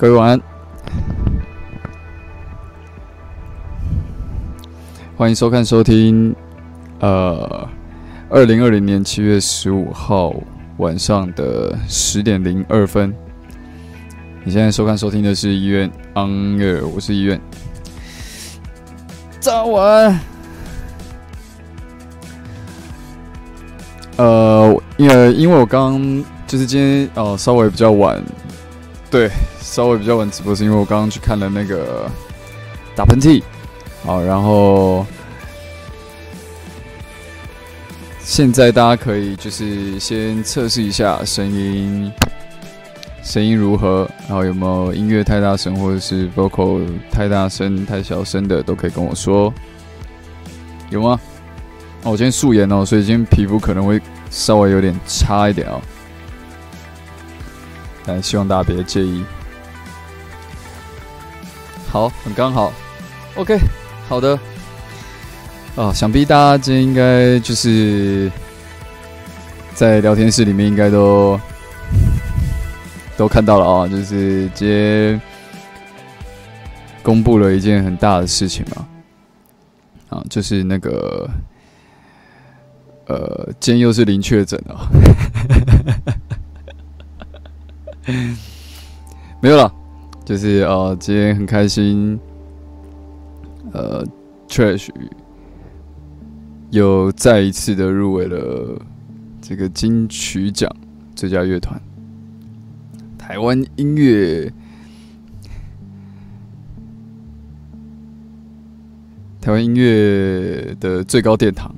各位晚安，欢迎收看收听，呃，二零二零年七月十五号晚上的十点零二分。你现在收看收听的是医院 On Air，我是医院。早安。呃，因为因为我刚就是今天呃，稍微比较晚。对，稍微比较晚直播是因为我刚刚去看了那个打喷嚏，好，然后现在大家可以就是先测试一下声音，声音如何，然后有没有音乐太大声或者是 vocal 太大声、太小声的，都可以跟我说，有吗？哦，我今天素颜哦，所以今天皮肤可能会稍微有点差一点哦。但希望大家别介意。好，很刚好。OK，好的。啊，想必大家今天应该就是在聊天室里面应该都 都看到了啊，就是今天公布了一件很大的事情嘛。啊，就是那个呃，今天又是零确诊啊。没有了，就是呃，今天很开心，呃，Trash 又再一次的入围了这个金曲奖最佳乐团，台湾音乐，台湾音乐的最高殿堂。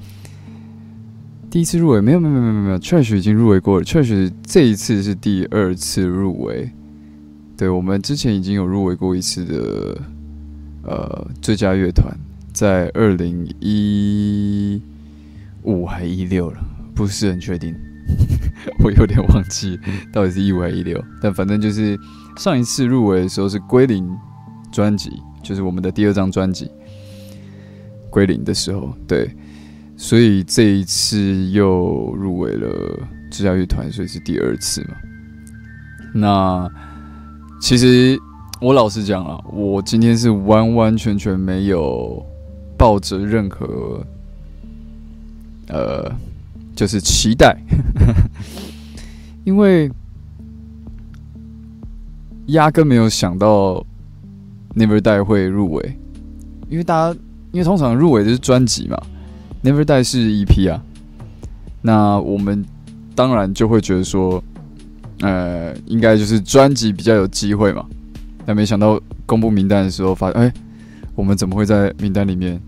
第一次入围没有没有没有没有，Trash 已经入围过了，Trash 这一次是第二次入围。对我们之前已经有入围过一次的，呃，最佳乐团，在二零一五还一六了，不是很确定，我有点忘记到底是一五还是一六，但反正就是上一次入围的时候是归零专辑，就是我们的第二张专辑归零的时候，对，所以这一次又入围了最佳乐团，所以是第二次嘛。那其实我老实讲啊，我今天是完完全全没有抱着任何呃，就是期待，因为压根没有想到 Never Die 会入围，因为大家因为通常入围的是专辑嘛，Never Die 是 EP 啊，那我们当然就会觉得说。呃，应该就是专辑比较有机会嘛，但没想到公布名单的时候，发现哎，我们怎么会在名单里面？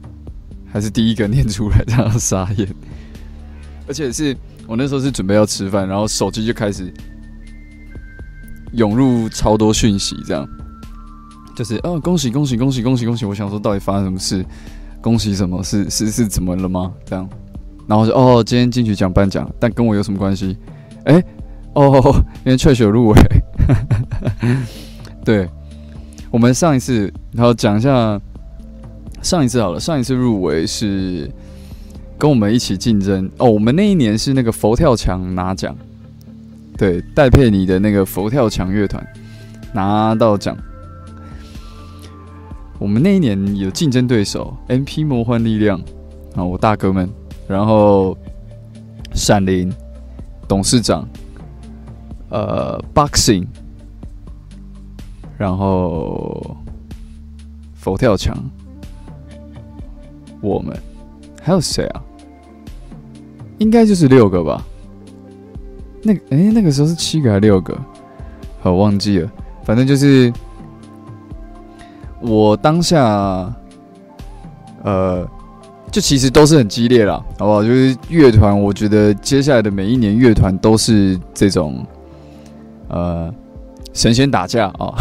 还是第一个念出来，这样傻眼。而且是我那时候是准备要吃饭，然后手机就开始涌入超多讯息，这样就是哦，恭喜恭喜恭喜恭喜恭喜！我想说到底发生什么事？恭喜什么？是是是怎么了吗？这样，然后说哦，今天金曲奖颁奖，但跟我有什么关系？哎。哦，因为确实有入围。对，我们上一次，然后讲一下上一次好了。上一次入围是跟我们一起竞争哦。我们那一年是那个佛跳墙拿奖，对，戴佩妮的那个佛跳墙乐团拿到奖。我们那一年有竞争对手，MP 魔幻力量啊，我大哥们，然后闪灵董事长。呃，boxing，然后佛跳墙，我们还有谁啊？应该就是六个吧。那哎，那个时候是七个还是六个？我忘记了。反正就是我当下，呃。就其实都是很激烈了，好不好？就是乐团，我觉得接下来的每一年乐团都是这种。呃，神仙打架啊！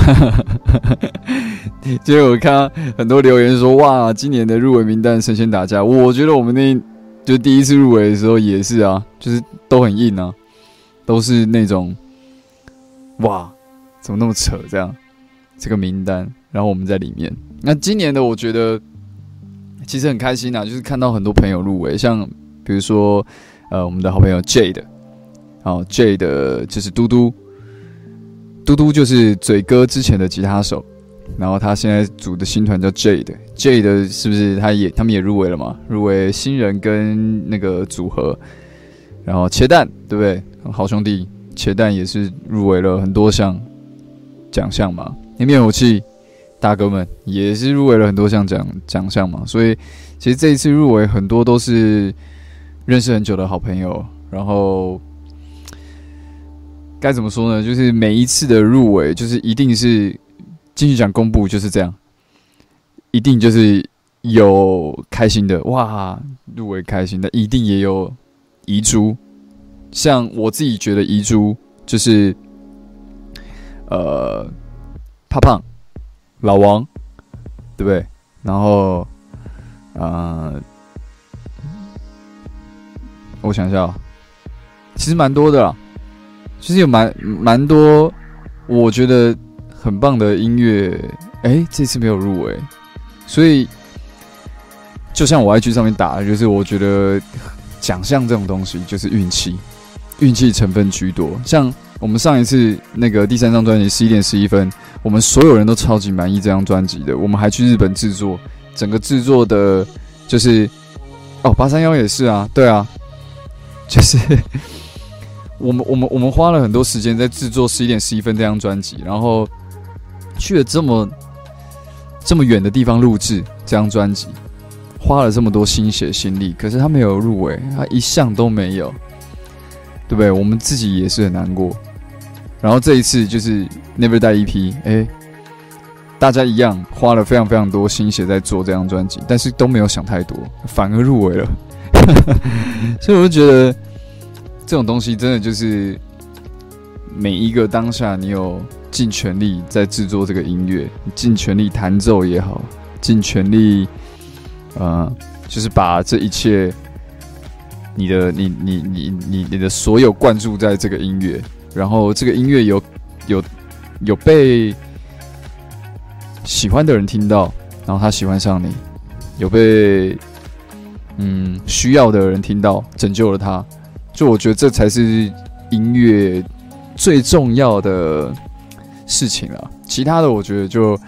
今天我看很多留言说，哇，今年的入围名单神仙打架。我觉得我们那就第一次入围的时候也是啊，就是都很硬啊，都是那种哇，怎么那么扯这样？这个名单，然后我们在里面。那今年的我觉得其实很开心啊，就是看到很多朋友入围，像比如说呃，我们的好朋友 J 的，好 J 的就是嘟嘟。嘟嘟就是嘴哥之前的吉他手，然后他现在组的新团叫 J 的，J 的是不是他也他们也入围了嘛？入围新人跟那个组合，然后切蛋对不对？好兄弟切蛋也是入围了很多项奖项嘛。那灭火器大哥们也是入围了很多项奖奖项嘛。所以其实这一次入围很多都是认识很久的好朋友，然后。该怎么说呢？就是每一次的入围，就是一定是金曲奖公布就是这样，一定就是有开心的哇，入围开心的，一定也有遗珠。像我自己觉得遗珠就是呃，怕胖老王，对不对？然后啊，我想一下，其实蛮多的啦。其实有蛮蛮多，我觉得很棒的音乐，哎，这次没有入围，所以就像我 IG 上面打，就是我觉得奖项这种东西就是运气，运气成分居多。像我们上一次那个第三张专辑十一点十一分，我们所有人都超级满意这张专辑的，我们还去日本制作，整个制作的，就是哦八三幺也是啊，对啊，就是。我们我们我们花了很多时间在制作十一点十一分这张专辑，然后去了这么这么远的地方录制这张专辑，花了这么多心血心力，可是他没有入围，他一项都没有，对不对？我们自己也是很难过。然后这一次就是 Never Die EP，哎，大家一样花了非常非常多心血在做这张专辑，但是都没有想太多，反而入围了，所以我就觉得。这种东西真的就是每一个当下，你有尽全力在制作这个音乐，尽全力弹奏也好，尽全力，呃，就是把这一切你的你你你你你的所有灌注在这个音乐，然后这个音乐有有有被喜欢的人听到，然后他喜欢上你，有被嗯需要的人听到，拯救了他，就我觉得这才是音乐最重要的事情了。其他的我觉得就。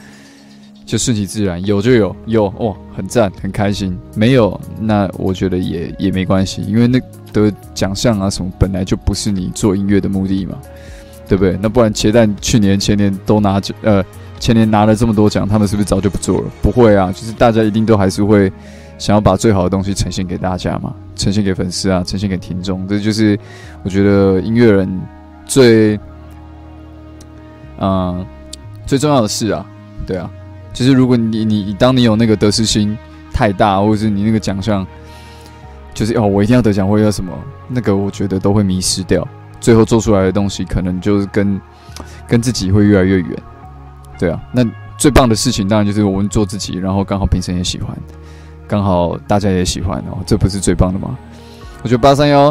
就顺其自然，有就有，有哦，很赞，很开心。没有，那我觉得也也没关系，因为那得奖项啊什么，本来就不是你做音乐的目的嘛，对不对？那不然茄蛋去年、前年都拿，呃，前年拿了这么多奖，他们是不是早就不做了？不会啊，就是大家一定都还是会想要把最好的东西呈现给大家嘛，呈现给粉丝啊，呈现给听众。这就是我觉得音乐人最，嗯，最重要的事啊，对啊。就是如果你你当你有那个得失心太大，或者是你那个奖项，就是哦，我一定要得奖或者什么，那个我觉得都会迷失掉，最后做出来的东西可能就是跟跟自己会越来越远。对啊，那最棒的事情当然就是我们做自己，然后刚好评审也喜欢，刚好大家也喜欢哦，这不是最棒的吗？我觉得八三幺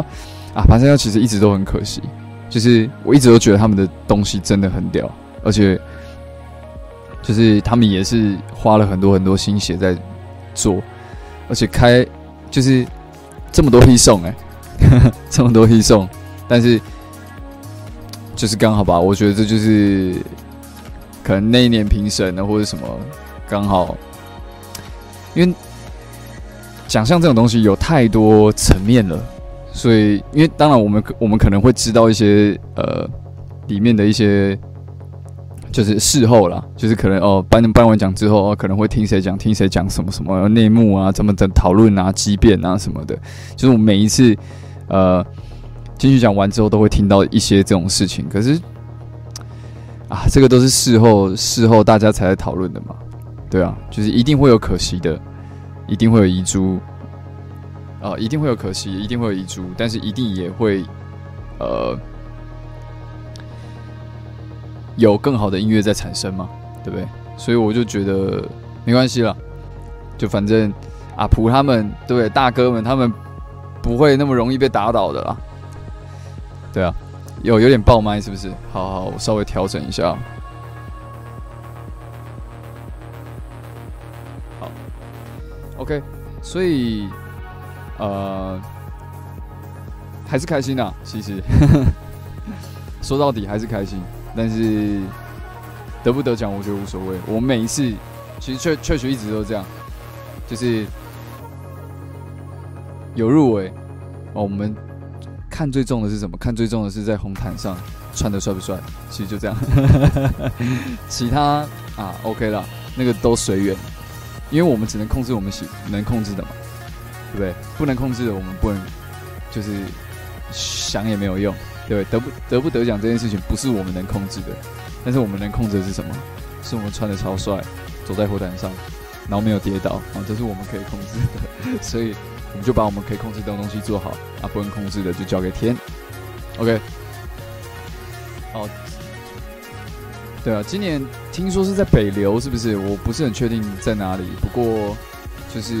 啊，八三幺其实一直都很可惜，就是我一直都觉得他们的东西真的很屌，而且。就是他们也是花了很多很多心血在做，而且开就是这么多黑送哎，这么多黑送，但是就是刚好吧，我觉得这就是可能那一年评审呢或者什么刚好，因为奖项这种东西有太多层面了，所以因为当然我们我们可能会知道一些呃里面的一些。就是事后了，就是可能哦，颁颁完奖之后哦，可能会听谁讲，听谁讲什么什么内幕啊，怎么的讨论啊，激辩啊什么的。就是我每一次呃金曲奖完之后，都会听到一些这种事情。可是啊，这个都是事后事后大家才在讨论的嘛，对啊，就是一定会有可惜的，一定会有遗珠，啊，一定会有可惜，一定会有遗珠，但是一定也会呃。有更好的音乐在产生嘛，对不对？所以我就觉得没关系了，就反正阿普他们，对不对？大哥们他们不会那么容易被打倒的啦。对啊，有有点爆麦是不是？好好，我稍微调整一下。所以呃还是开心的，其实 说到底还是开心。但是得不得奖，我觉得无所谓。我每一次其实确确实一直都这样，就是有入围哦。我们看最重的是什么？看最重的是在红毯上穿的帅不帅？其实就这样。其他啊，OK 了，那个都随缘，因为我们只能控制我们喜能控制的嘛，对不对？不能控制的，我们不能就是想也没有用。对，得不得不得奖这件事情不是我们能控制的，但是我们能控制的是什么？是我们穿的超帅，走在火毯上，然后没有跌倒啊，这是我们可以控制的。所以我们就把我们可以控制的东西做好，啊，不能控制的就交给天。OK。好，对啊，今年听说是在北流，是不是？我不是很确定在哪里，不过就是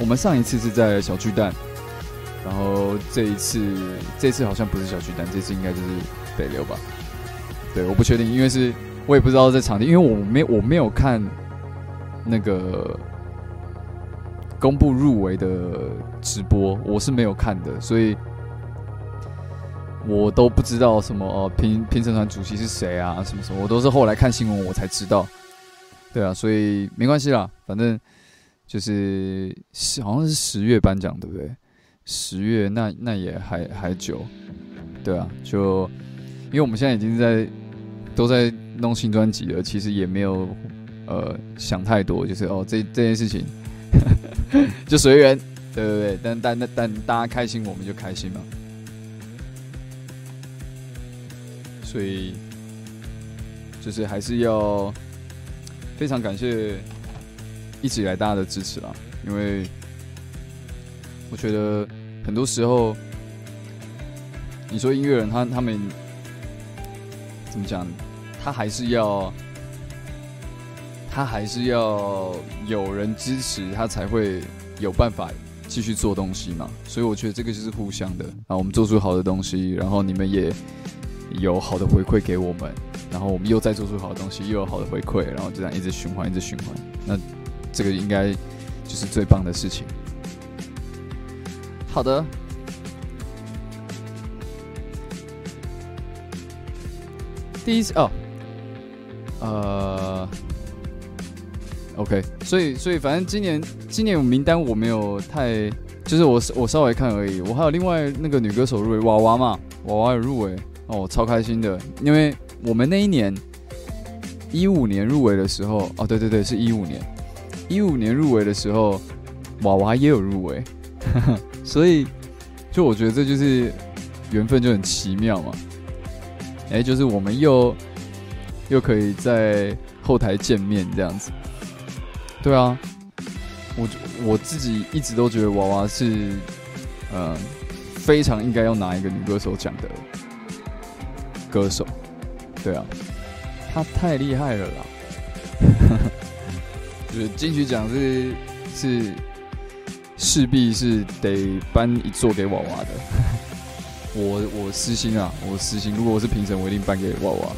我们上一次是在小巨蛋。然后这一次，这次好像不是小巨蛋，这次应该就是北流吧？对，我不确定，因为是我也不知道在场地，因为我没我没有看那个公布入围的直播，我是没有看的，所以我都不知道什么哦评评审团主席是谁啊，什么什么，我都是后来看新闻我才知道。对啊，所以没关系啦，反正就是是好像是十月颁奖，对不对？十月那那也还还久，对啊，就因为我们现在已经在都在弄新专辑了，其实也没有呃想太多，就是哦这这件事情 就随缘，对对对，但但但但大家开心我们就开心嘛，所以就是还是要非常感谢一直以来大家的支持啦，因为。我觉得很多时候，你说音乐人他他们怎么讲？他还是要，他还是要有人支持，他才会有办法继续做东西嘛，所以我觉得这个就是互相的啊。我们做出好的东西，然后你们也有好的回馈给我们，然后我们又再做出好的东西，又有好的回馈，然后就这样一直循环，一直循环。那这个应该就是最棒的事情。好的，第一次哦，呃。OK，所以所以反正今年今年名单我没有太，就是我我稍微看而已。我还有另外那个女歌手入围娃娃嘛，娃娃有入围哦，超开心的。因为我们那一年一五年入围的时候，哦对对对，是一五年，一五年入围的时候，娃娃也有入围，所以就我觉得这就是缘分就很奇妙嘛。哎，就是我们又又可以在后台见面这样子。对啊，我我自己一直都觉得娃娃是，嗯，非常应该要拿一个女歌手奖的歌手。对啊，他太厉害了啦！就是金曲奖是是势必是得颁一座给娃娃的。我我私心啊，我私心，如果我是评审，我一定颁给娃娃。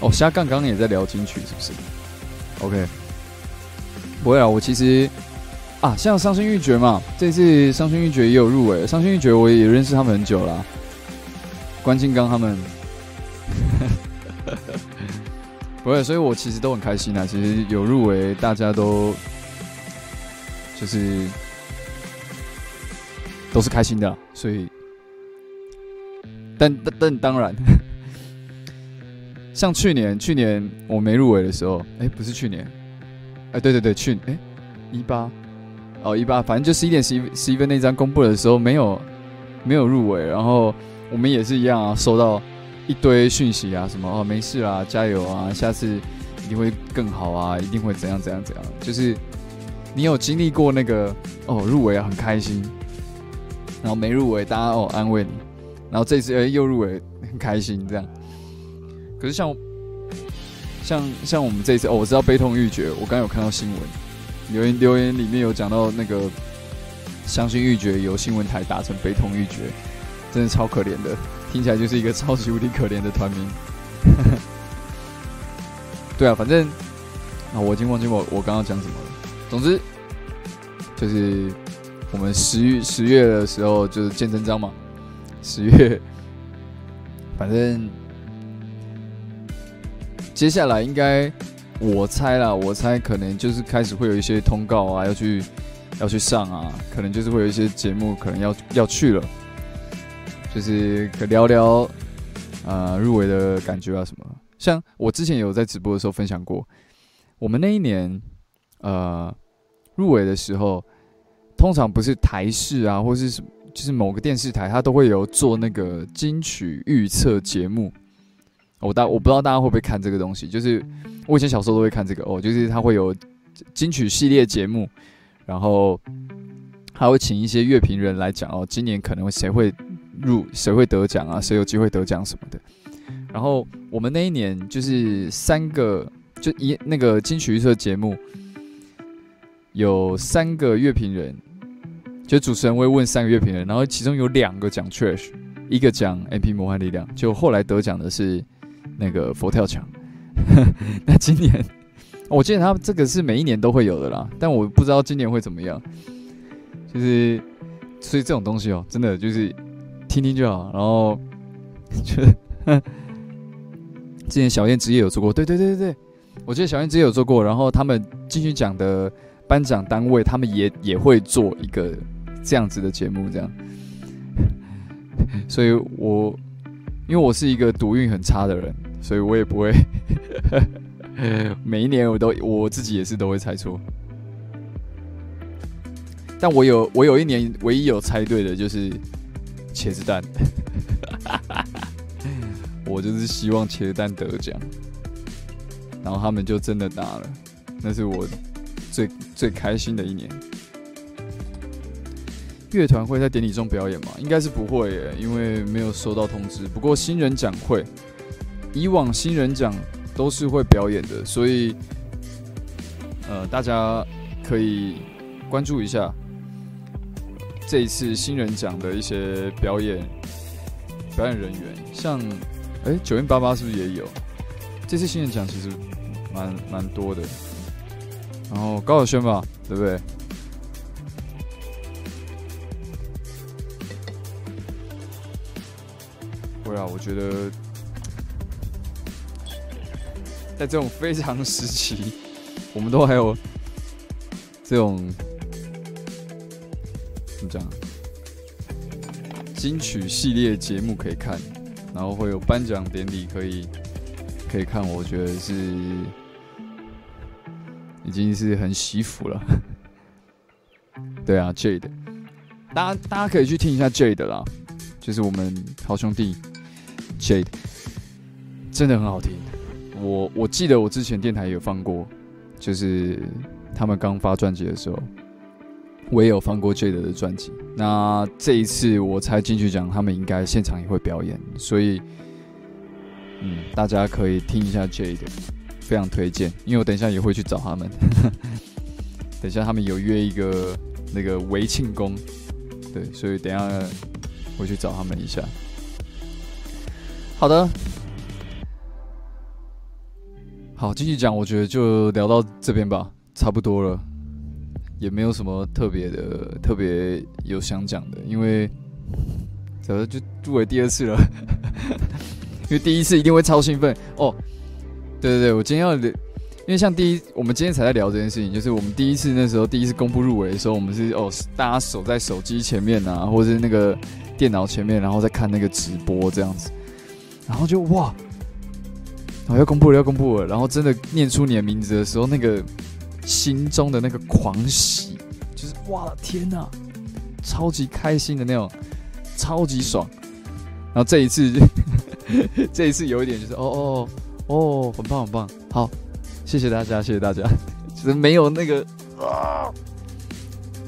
哦，虾杠刚刚也在聊金曲，是不是？OK，不会啊，我其实啊，像伤心欲绝嘛，这次伤心欲绝也有入围，伤心欲绝我也认识他们很久了，关金刚他们，不会，所以我其实都很开心啊。其实有入围，大家都就是都是开心的，所以，但但但当然。像去年，去年我没入围的时候，哎，不是去年，哎，对对对，去哎一八，哦一八，反正就十一点十一十一分那张公布的时候，没有没有入围，然后我们也是一样啊，收到一堆讯息啊，什么哦没事啦，加油啊，下次一定会更好啊，一定会怎样怎样怎样，就是你有经历过那个哦入围啊很开心，然后没入围大家哦安慰你，然后这次哎又入围很开心这样。可是像像像我们这次哦，我知道悲痛欲绝，我刚有看到新闻留言留言里面有讲到那个伤心欲绝由新闻台打成悲痛欲绝，真的超可怜的，听起来就是一个超级无敌可怜的团名。对啊，反正啊，我已经忘记我我刚刚讲什么了。总之就是我们十月十月的时候就是见真章嘛，十月反正。接下来应该，我猜啦，我猜可能就是开始会有一些通告啊，要去要去上啊，可能就是会有一些节目可能要要去了，就是可聊聊啊入围的感觉啊什么。像我之前有在直播的时候分享过，我们那一年呃入围的时候，通常不是台视啊，或是什就是某个电视台，它都会有做那个金曲预测节目。我大我不知道大家会不会看这个东西，就是我以前小时候都会看这个哦，就是他会有金曲系列节目，然后他会请一些乐评人来讲哦，今年可能谁会入，谁会得奖啊，谁有机会得奖什么的。然后我们那一年就是三个，就一那个金曲预测节目有三个乐评人，就主持人会问三个乐评人，然后其中有两个讲 trash，一个讲 MP 魔幻力量，就后来得奖的是。那个佛跳墙，那今年我记得他这个是每一年都会有的啦，但我不知道今年会怎么样。就是所以这种东西哦，真的就是听听就好。然后 就之前小燕职业有做过，对对对对对，我记得小燕职业有做过。然后他们继续讲的颁奖单位，他们也也会做一个这样子的节目，这样。所以我。因为我是一个赌运很差的人，所以我也不会 每一年我都我自己也是都会猜错。但我有我有一年唯一有猜对的就是茄子蛋，我就是希望茄子蛋得奖，然后他们就真的拿了，那是我最最开心的一年。乐团会在典礼中表演吗？应该是不会耶，因为没有收到通知。不过新人奖会，以往新人奖都是会表演的，所以呃，大家可以关注一下这一次新人奖的一些表演表演人员，像哎九零八八是不是也有？这次新人奖其实蛮蛮多的，然后高晓轩吧，对不对？会啊，我觉得在这种非常时期，我们都还有这种怎么讲金曲系列节目可以看，然后会有颁奖典礼可以可以看，我觉得是已经是很喜福了。对啊，Jade，大家大家可以去听一下 Jade 啦，就是我们好兄弟。Jade 真的很好听，我我记得我之前电台有放过，就是他们刚发专辑的时候，我也有放过 Jade 的专辑。那这一次我才进去讲，他们应该现场也会表演，所以嗯，大家可以听一下 Jade，非常推荐。因为我等一下也会去找他们，等一下他们有约一个那个围庆功，对，所以等下回去找他们一下。好的，好，继续讲。我觉得就聊到这边吧，差不多了，也没有什么特别的、特别有想讲的，因为怎么就入围第二次了？因为第一次一定会超兴奋哦。对对对，我今天要，因为像第一，我们今天才在聊这件事情，就是我们第一次那时候第一次公布入围的时候，我们是哦，大家守在手机前面啊，或者是那个电脑前面，然后再看那个直播这样子。然后就哇，然后要公布了，要公布了。然后真的念出你的名字的时候，那个心中的那个狂喜，就是哇天哪，超级开心的那种，超级爽。然后这一次，这一次有一点就是哦哦哦，很棒很棒，好，谢谢大家，谢谢大家。就是没有那个啊，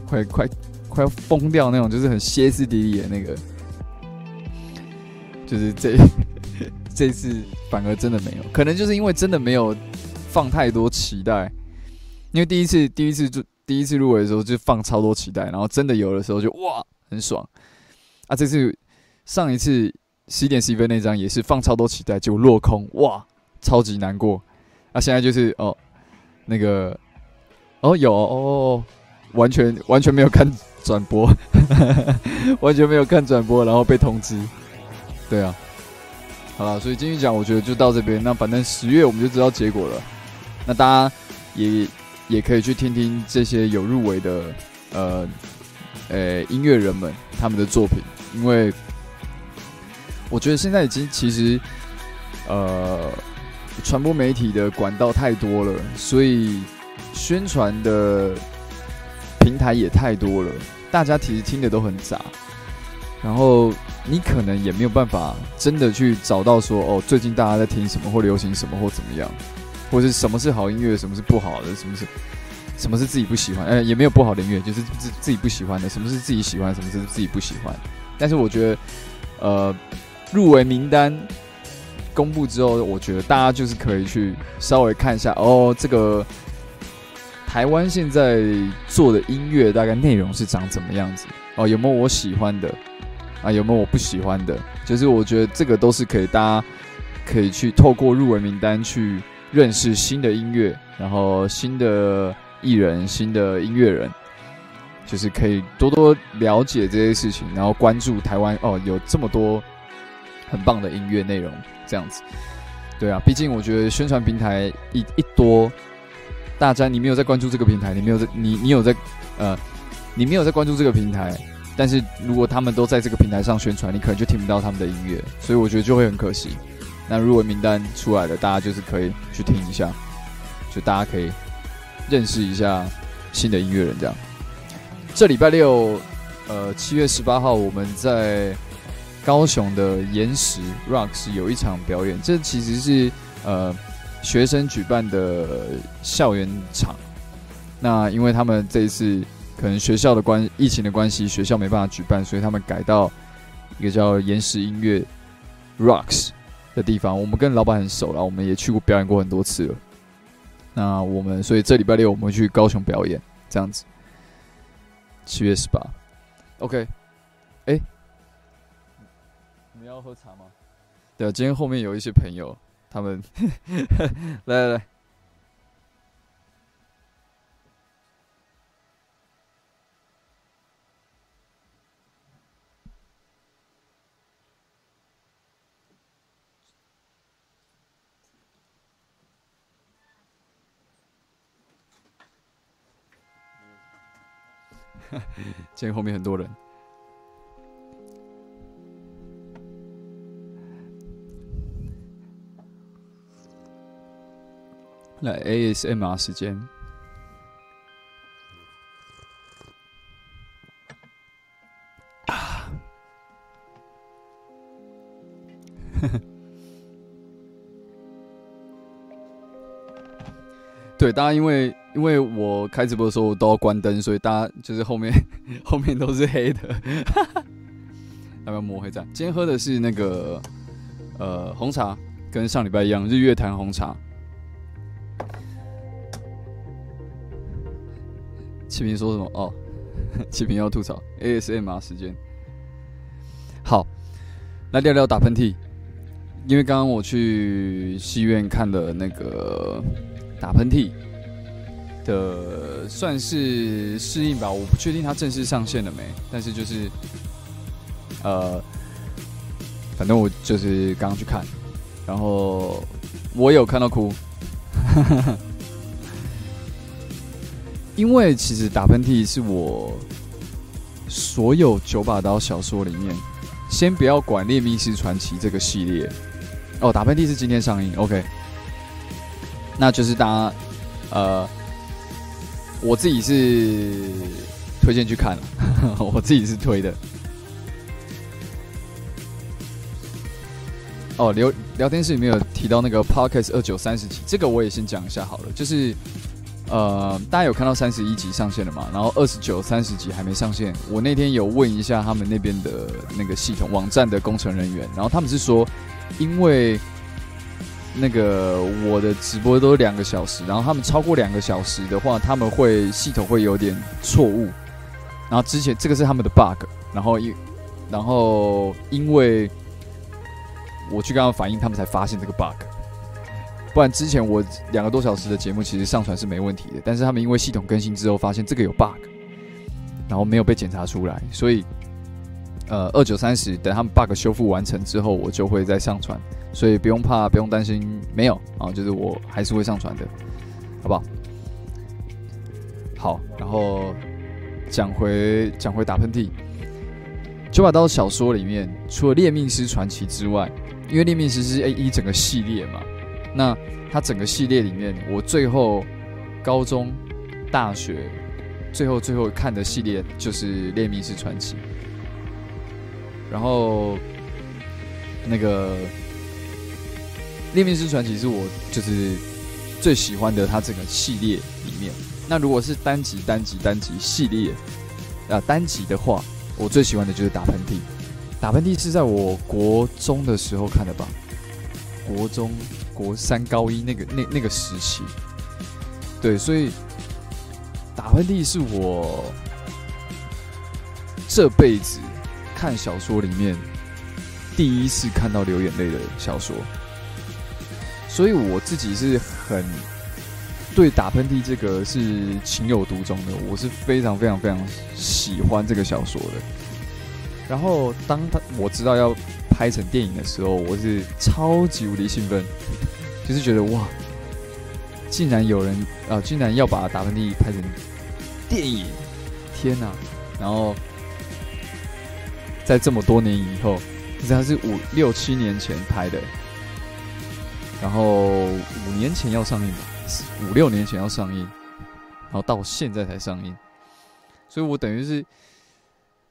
快快快要疯掉那种，就是很歇斯底里的那个，就是这。这次反而真的没有，可能就是因为真的没有放太多期待，因为第一次第一次就第一次入围的时候就放超多期待，然后真的有的时候就哇很爽啊！这次上一次十点十分那张也是放超多期待就落空，哇超级难过啊！现在就是哦那个哦有哦完全完全没有看转播，完全没有看转播，然后被通知，对啊。好了，所以继续讲，我觉得就到这边。那反正十月我们就知道结果了。那大家也也可以去听听这些有入围的呃呃音乐人们他们的作品，因为我觉得现在已经其实呃传播媒体的管道太多了，所以宣传的平台也太多了，大家其实听的都很杂，然后。你可能也没有办法真的去找到说哦，最近大家在听什么或流行什么或怎么样，或者什么是好音乐，什么是不好的，什么是什么是自己不喜欢，呃，也没有不好的音乐，就是自自己不喜欢的，什么是自己喜欢，什么是自己不喜欢。但是我觉得，呃，入围名单公布之后，我觉得大家就是可以去稍微看一下哦，这个台湾现在做的音乐大概内容是长怎么样子哦，有没有我喜欢的？啊，有没有我不喜欢的？就是我觉得这个都是可以，大家可以去透过入围名单去认识新的音乐，然后新的艺人、新的音乐人，就是可以多多了解这些事情，然后关注台湾哦，有这么多很棒的音乐内容，这样子。对啊，毕竟我觉得宣传平台一一多，大家你没有在关注这个平台，你没有在你你有在呃，你没有在关注这个平台。但是如果他们都在这个平台上宣传，你可能就听不到他们的音乐，所以我觉得就会很可惜。那入围名单出来了，大家就是可以去听一下，就大家可以认识一下新的音乐人。这样，这礼拜六，呃，七月十八号，我们在高雄的岩石 Rocks 有一场表演，这其实是呃学生举办的校园场。那因为他们这一次。可能学校的关疫情的关系，学校没办法举办，所以他们改到一个叫岩石音乐 Rocks 的地方。我们跟老板很熟了，我们也去过表演过很多次了。那我们所以这礼拜六我们去高雄表演，这样子。七月十八，OK。哎，你们要喝茶吗？对啊，今天后面有一些朋友，他们来来 来。见后面很多人，来 ASMR 时间。啊，对，大家因为。因为我开直播的时候都要关灯，所以大家就是后面 后面都是黑的。要不要抹黑站？今天喝的是那个呃红茶，跟上礼拜一样，日月潭红茶。启平说什么？哦，启平要吐槽 ASMR 时间。好，来聊聊打喷嚏。因为刚刚我去戏院看了那个打喷嚏。的算是适应吧，我不确定它正式上线了没，但是就是，呃，反正我就是刚刚去看，然后我有看到哭，因为其实打喷嚏是我所有九把刀小说里面，先不要管《猎命师传奇》这个系列，哦，打喷嚏是今天上映，OK，那就是大家呃。我自己是推荐去看了，我自己是推的。哦，聊聊天室里面有提到那个 Podcast 二九三十集，这个我也先讲一下好了。就是呃，大家有看到三十一集上线了嘛？然后二十九、三十集还没上线。我那天有问一下他们那边的那个系统网站的工程人员，然后他们是说，因为。那个我的直播都两个小时，然后他们超过两个小时的话，他们会系统会有点错误。然后之前这个是他们的 bug，然后因然后因为我去跟他们反映，他们才发现这个 bug。不然之前我两个多小时的节目其实上传是没问题的，但是他们因为系统更新之后发现这个有 bug，然后没有被检查出来，所以呃二九三十等他们 bug 修复完成之后，我就会再上传。所以不用怕，不用担心，没有啊，就是我还是会上传的，好不好？好，然后讲回讲回打喷嚏，九把刀小说里面，除了猎命师传奇之外，因为猎命师是 A 一整个系列嘛，那它整个系列里面，我最后高中、大学最后最后看的系列就是猎命师传奇，然后那个。《猎命师传奇》是我就是最喜欢的，它整个系列里面。那如果是单集、单集、单集系列啊，单集的话，我最喜欢的就是打喷嚏。打喷嚏是在我国中的时候看的吧？国中、国三、高一那个那那个时期，对，所以打喷嚏是我这辈子看小说里面第一次看到流眼泪的小说。所以我自己是很对打喷嚏这个是情有独钟的，我是非常非常非常喜欢这个小说的。然后当他我知道要拍成电影的时候，我是超级无敌兴奋，就是觉得哇，竟然有人啊，竟然要把打喷嚏拍成电影，天哪！然后在这么多年以后，其实它是五六七年前拍的。然后五年前要上映吧，五六年前要上映，然后到现在才上映，所以我等于是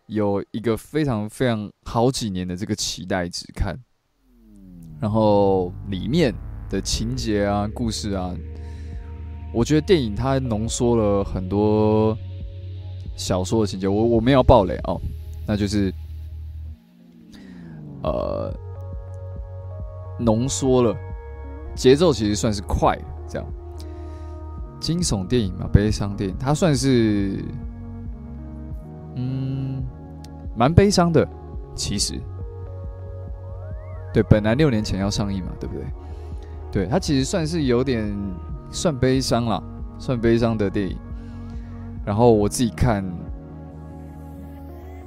有一个非常非常好几年的这个期待值看，然后里面的情节啊、故事啊，我觉得电影它浓缩了很多小说的情节，我我没有爆雷哦，那就是呃浓缩了。节奏其实算是快，这样。惊悚电影嘛，悲伤电影，它算是，嗯，蛮悲伤的。其实，对，本来六年前要上映嘛，对不对？对，它其实算是有点算悲伤了，算悲伤的电影。然后我自己看，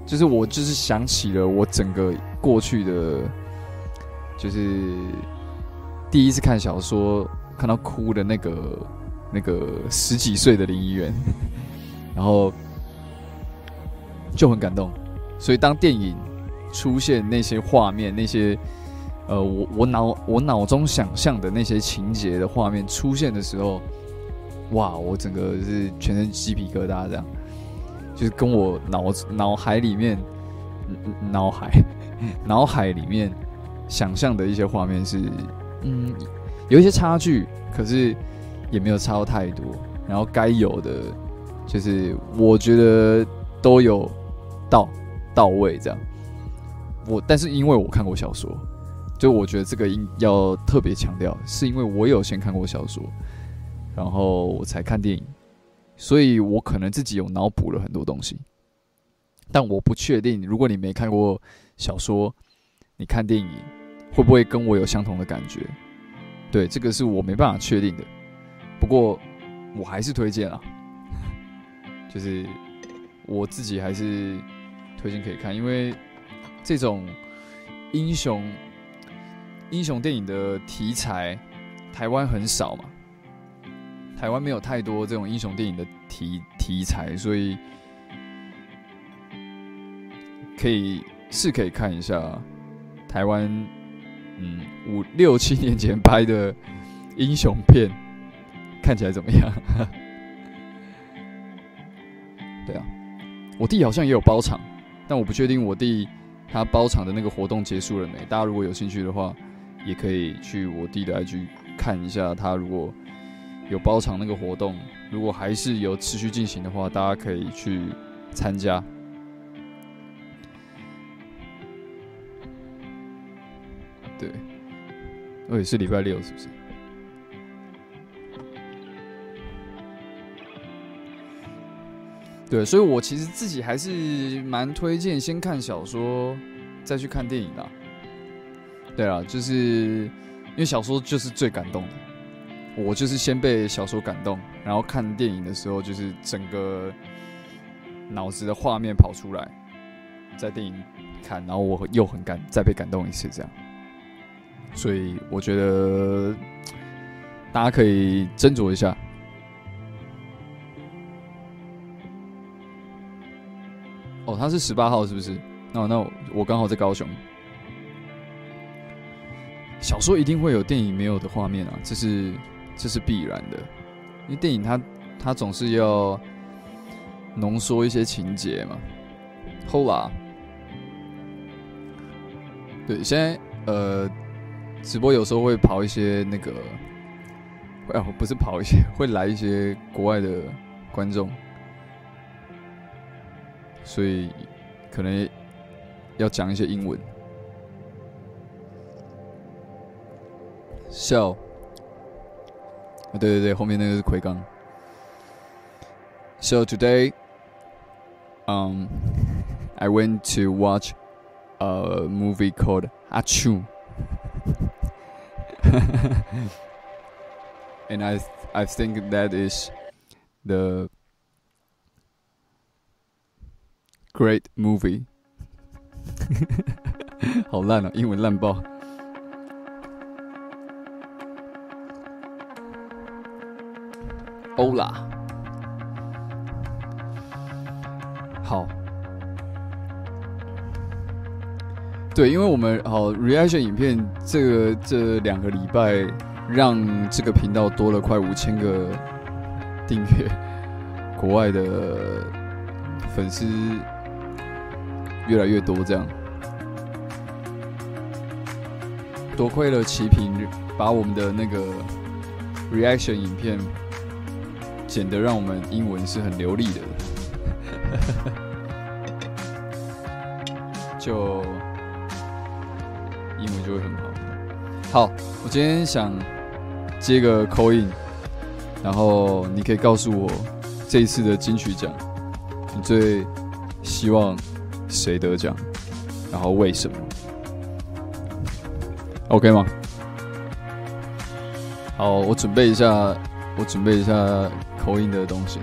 就是我就是想起了我整个过去的，就是第一次看小说看到哭的那个。那个十几岁的林一元，然后就很感动，所以当电影出现那些画面，那些呃，我我脑我脑中想象的那些情节的画面出现的时候，哇，我整个是全身鸡皮疙瘩，这样，就是跟我脑脑海里面脑海脑海里面想象的一些画面是，嗯，有一些差距，可是。也没有差太多，然后该有的，就是我觉得都有到到位这样。我但是因为我看过小说，就我觉得这个应要特别强调，是因为我有先看过小说，然后我才看电影，所以我可能自己有脑补了很多东西，但我不确定，如果你没看过小说，你看电影会不会跟我有相同的感觉？对，这个是我没办法确定的。不过，我还是推荐啊，就是我自己还是推荐可以看，因为这种英雄英雄电影的题材，台湾很少嘛，台湾没有太多这种英雄电影的题题材，所以可以是可以看一下台湾嗯五六七年前拍的英雄片。看起来怎么样？对啊，我弟好像也有包场，但我不确定我弟他包场的那个活动结束了没。大家如果有兴趣的话，也可以去我弟的 IG 看一下。他如果有包场那个活动，如果还是有持续进行的话，大家可以去参加。对，而且是礼拜六，是不是？对，所以我其实自己还是蛮推荐先看小说，再去看电影的。对啊，就是因为小说就是最感动的，我就是先被小说感动，然后看电影的时候就是整个脑子的画面跑出来，在电影看，然后我又很感再被感动一次，这样。所以我觉得大家可以斟酌一下。哦，他是十八号，是不是？那那我刚好在高雄。小说一定会有电影没有的画面啊，这是这是必然的，因为电影它它总是要浓缩一些情节嘛。后啦，对，现在呃，直播有时候会跑一些那个，哦，不是跑一些，会来一些国外的观众。所以可能要讲一些英文。笑，啊，对对对，后面那个是奎刚。So today, um, I went to watch a movie called Achu, and I I think that is the Great movie，好烂啊！英文烂爆。欧啦，好， 对，因为我们好 reaction 影片这个这两个礼拜，让这个频道多了快五千个订阅，国外的粉丝。越来越多，这样多亏了齐平把我们的那个 reaction 影片剪得让我们英文是很流利的，就英文就会很好。好，我今天想接个 call in，然后你可以告诉我这一次的金曲奖，你最希望谁得奖，然后为什么？OK 吗？好，我准备一下，我准备一下口音的东西。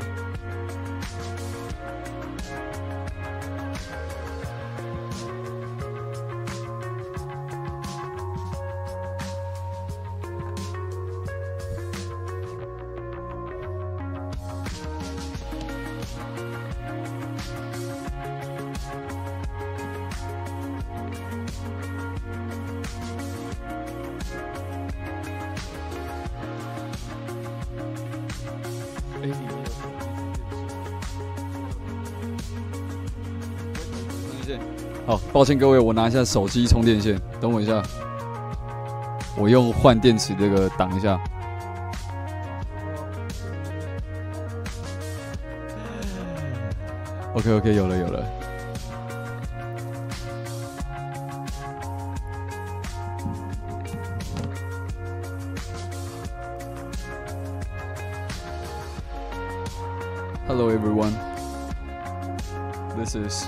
抱歉各位，我拿一下手机充电线，等我一下，我用换电池这个挡一下。OK OK，有了有了。Hello everyone, this is.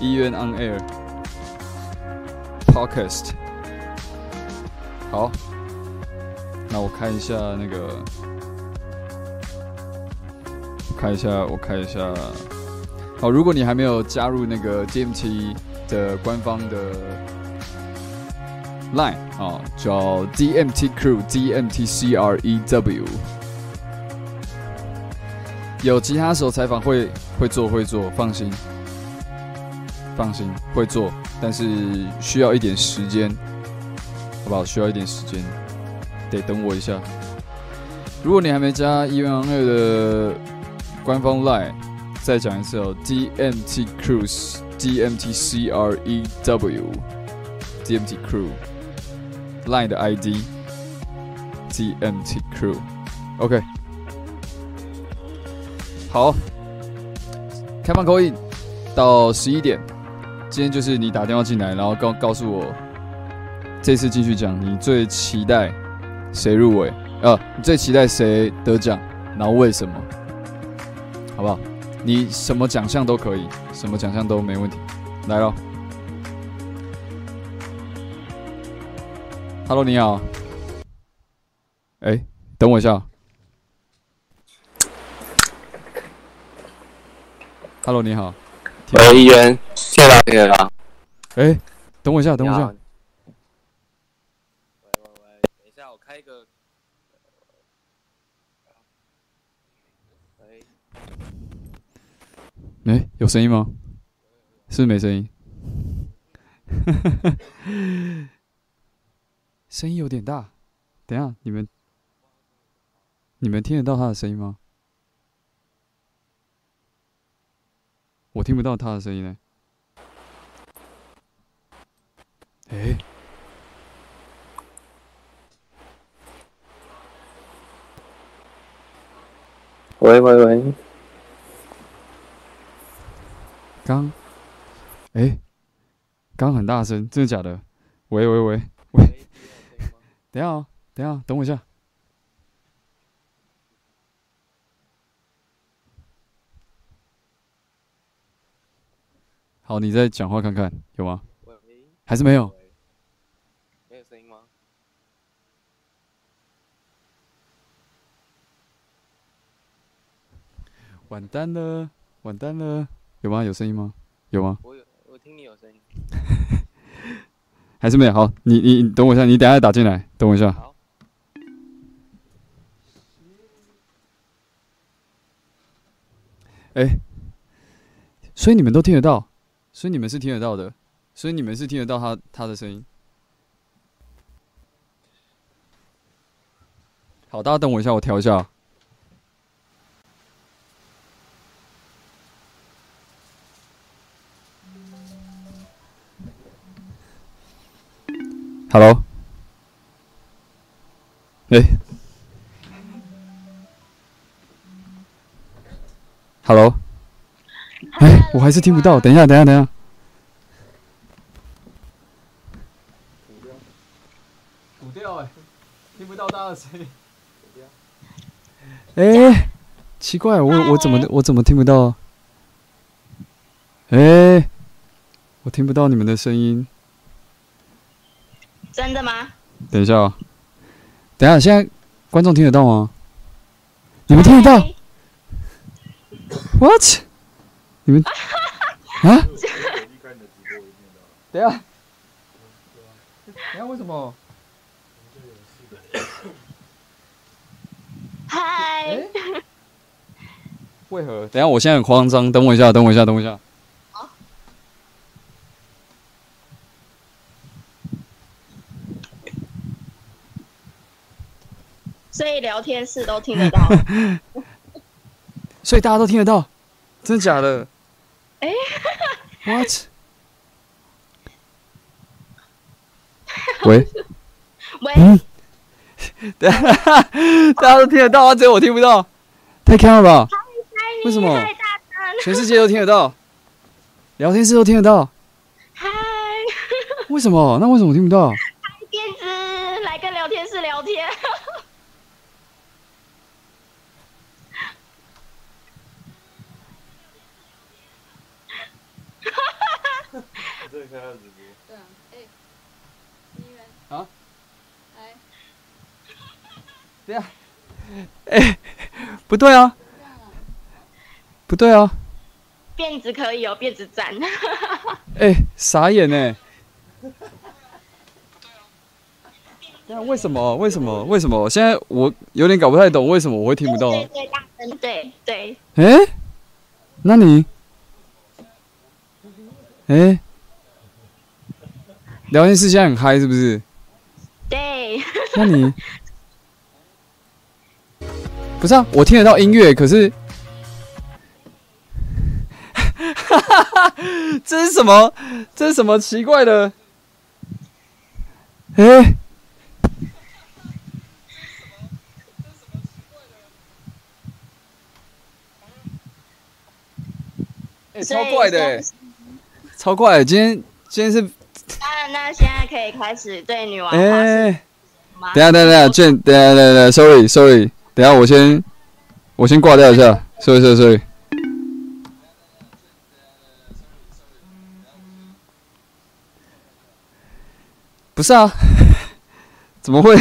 医院 on air. Podcast，好，那我看一下那个，看一下，我看一下，好，如果你还没有加入那个 DMT 的官方的 line 啊，叫 DMT Crew，DMT C R E W，有吉他手采访会会做会做，放心。放心，会做，但是需要一点时间，好不好？需要一点时间，得等我一下。如果你还没加一元二的官方 line，再讲一次哦，DMT Cruise，DMT C R E W，DMT Crew line 的 ID，DMT Crew，OK，好，开放口音到十一点。今天就是你打电话进来，然后告告诉我，这次继续讲，你最期待谁入围？呃，你最期待谁得奖？然后为什么？好不好？你什么奖项都可以，什么奖项都没问题。来喽，Hello，你好。哎，等我一下。Hello，你好。喂，议员，听到听到。哎，等我一下，等我一下。喂喂喂，等一下，我开一个。喂。哎，有声音吗？是没声音。声音有点大。等下，你们，你们听得到他的声音吗？我听不到他的声音呢。哎，喂喂喂，刚，哎，刚很大声，真的假的？喂喂喂喂，等下，等下，等我一下。好，你再讲话看看，有吗？还是没有？没有声音吗？完蛋了，完蛋了，有吗？有声音吗？有吗？我有，我听你有声音。还是没有？好，你你等我一下，你等下打进来，等我一下。好。哎，所以你们都听得到？所以你们是听得到的，所以你们是听得到他他的声音。好，大家等我一下，我调一下。Hello，哎，Hello。哎，我还是听不到。等一下，等一下，等一下。补掉，补掉，哎，听不到大家的声音。哎，奇怪，我我怎么我怎么听不到？哎，我听不到你们的声音。真的吗？等一下，等一下，现在观众听得到吗？你们听得到？What？你们 啊？等下，等下，为什么？嗨，为何？等下，我现在很慌张，等我一下，等我一下，等我一下。所以聊天室都听得到，所以大家都听得到，真的假的？哎，What？喂，喂，嗯，大 家大家都听得到啊，只有我听不到，太坑了吧？为什么？全世界都听得到，聊天室都听得到，嗨，为什么？那为什么我听不到？电子来跟聊天室聊天，这开他直播，对啊，哎，一元啊，来，对呀，哎，不对啊，不对啊，辫子可以哦，辫子赞，哎，傻眼呢。那为什么？为什么？为什么？现在我有点搞不太懂，为什么我会听不到？对对大声，对对，哎，那你，哎，聊天室现在很嗨是不是？对，那你，不是啊？我听得到音乐，可是，这是什么？这是什么奇怪的？哎、哎、所以超怪的、超怪的！今天今天是那那现在可以开始对女王哎、发？等下等下，卷，等一下等下等下，sorry sorry，等下我先我先挂掉一下，sorry sorry sorry。不是啊，怎么会？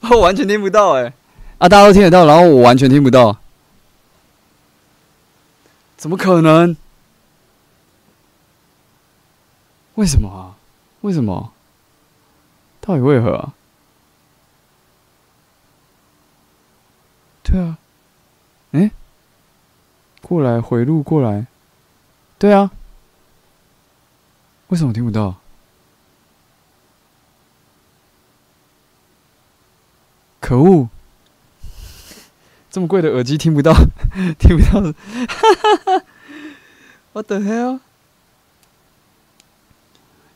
我完全听不到哎、啊，大家都听得到，然后我完全听不到，怎么可能？为什么啊？为什么？到底为何啊？对啊，哎、过来回路过来，对啊，为什么听不到？可恶！这么贵的耳机听不到，听不到。What the hell？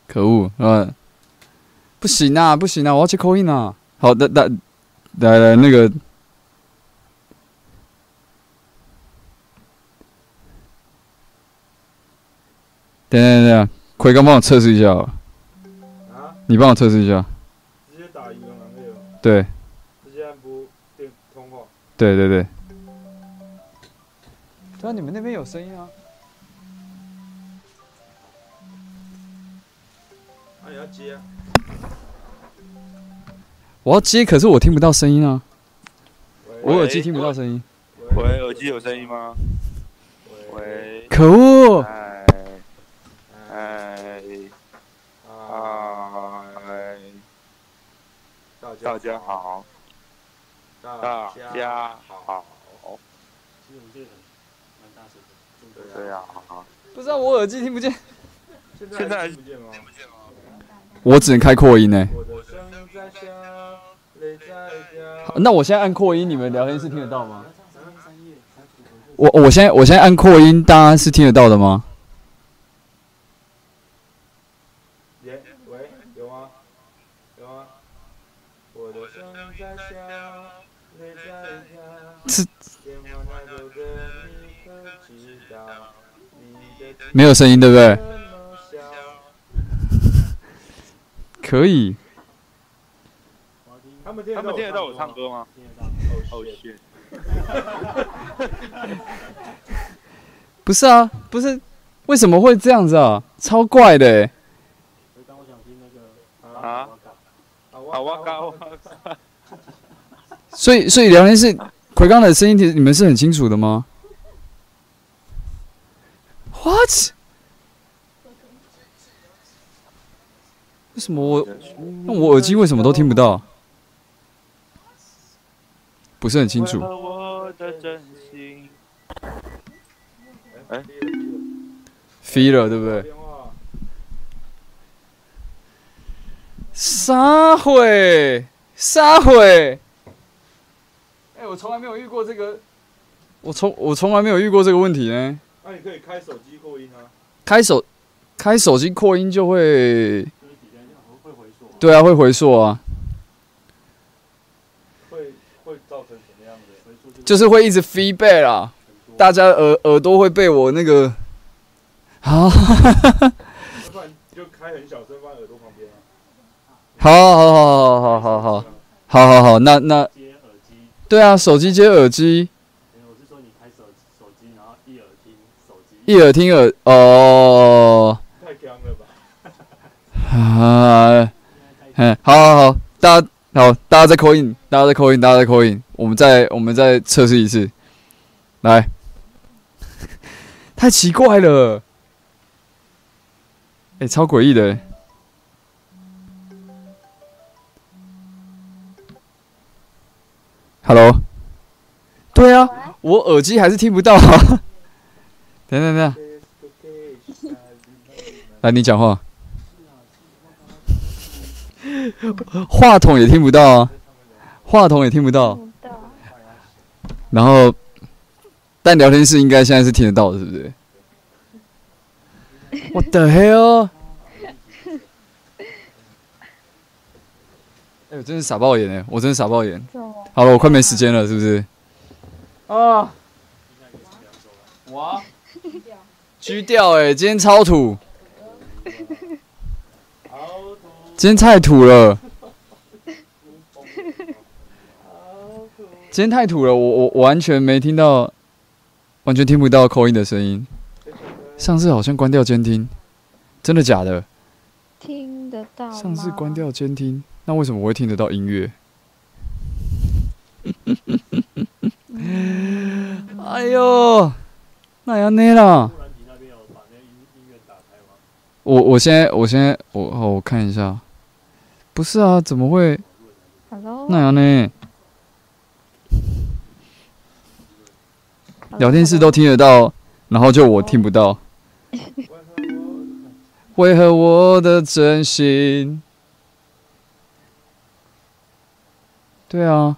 可恶！啊，不行啊，不行啊，我要去扣印啊！好的，来来来，那个。等等等等，奎哥帮我测试一下好了，啊，你帮我测试一下。直接打银行行列吗？对直接按拨电通话。对对对。对啊，你们那边有声音啊。啊，你要接啊？我要接，可是我听不到声音啊，我耳机听不到声音。喂喂，耳机有声音吗？喂，可恶！大大家，好，大大家好，其实我们这很蛮大声的。对啊，不知道我耳机听不见，现在还听不见吗？我只能开扩音呢、那我现在按扩音，你们聊天是听得到吗？我我现在我现在按扩音，大家是听得到的吗？没有声音，对不对？可以。他们他们听得到我唱歌吗？听得到。哦，谢。不是啊，不是，为什么会这样子啊？超怪的、欸。当我想听那个啊，好哇高哇。所以，所以聊天是。奎刚的声音，你们是很清楚的吗？What？为什么我那我耳机为什么都听不到？不是很清楚。哎，飞了，对不对？电话，撒会，撒会。哎、我从来没有遇过这个，我从我从来没有遇过这个问题呢。那你可以开手机扩音啊。开手开手机扩音就会，对啊，会回溯啊，会会造成什么样的？就是会一直 feedback 啦，大家耳耳朵会被我那个，啊，不然就开很小声放在耳朵旁边啊。好好好好好好好好好好，那那对啊，手机接耳机，我是说你开手手机，然后一耳听手机，一耳听耳哦，太强了吧？啊，嗯，好好好，大家好，大家再扣印，大家再扣印，大家再扣印，我们再我们再测试一次，来，太奇怪了，哎、超诡异的欸。Hello，对啊，我耳机还是听不到啊。等等等，来你讲话。话筒也听不到啊，话筒也听不到。然后，但聊天室应该现在是听得到的，是不是？What the hell？哎、我真是傻爆眼哎！我真是傻爆眼。好了，我快没时间了，是不是？啊！哇！狙掉哎！今天超土，今天太土了。今天太土了，我我我完全没听到，完全听不到扣音的声音。上次好像关掉监听，真的假的？听得到？上次关掉监听，那为什么我会听得到音乐？哎呦，那要那啦！突然你那边有把那音音乐打开吗？我我现在我现在我哦我看一下，不是啊，怎么会 Hello，那样呢？聊天室都听得到，然后就我听不到。为何我的真心？对啊，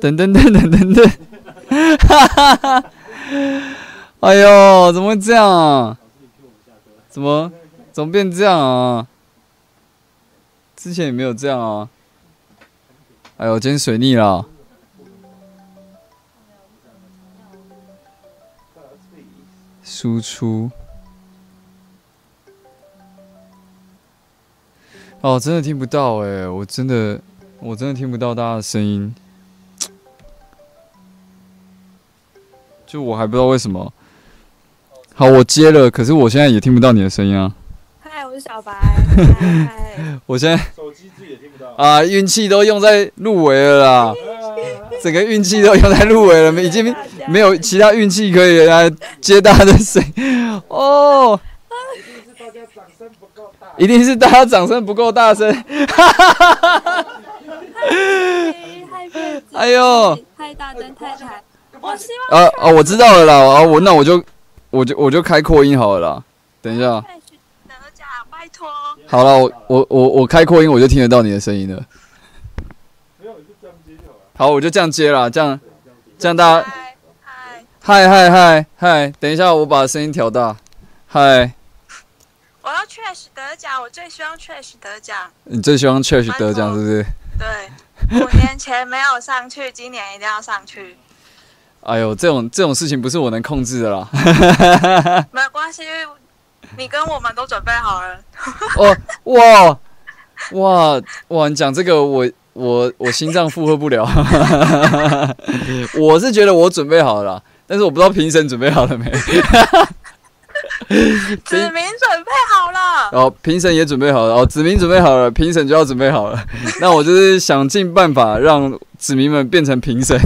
等等等等等等，哈哈哈！哎呦，怎么会这样啊？怎么怎么变这样啊？之前也没有这样啊。哎呦，今天水逆了。输出。哦，真的听不到哎、我真的，我真的听不到大家的声音。就我还不知道为什么。好，我接了，可是我现在也听不到你的声音啊。嗨，我是小白。嗨，我现在手机自己也听不到。啊，运气都用在入围了啦，整个运气都用在入围了，已经没有其他运气可以来接大家的声音哦。一定是大家掌声不够大声，嗨，骗子哎呦，太大声太惨。我希望啊啊，我知道了啦，啊我那我就我就我就开扩音好了啦，等一下，再去得奖，拜托。好了，我我我我开扩音我就听得到你的声音了，哎没有就这样接就好了。好，我就这样接了，这样这样大家嗨嗨，嗨嗨嗨嗨，等一下我把声音调大，嗨，我要 Trash 得奖，我最希望 Trash 得奖。你最希望 Church 得奖是不是？对，五年前没有上去，今年一定要上去。哎呦，这种这种事情不是我能控制的啦。没关系，你跟我们都准备好了。哦，哇哇哇！你讲这个我我我心脏负荷不了。我是觉得我准备好了啦，但是我不知道评审准备好了没。子明准备好了。哦，评审也准备好了，哦，子明准备好了，评审就要准备好了。那我就是想尽办法让子民们变成评审，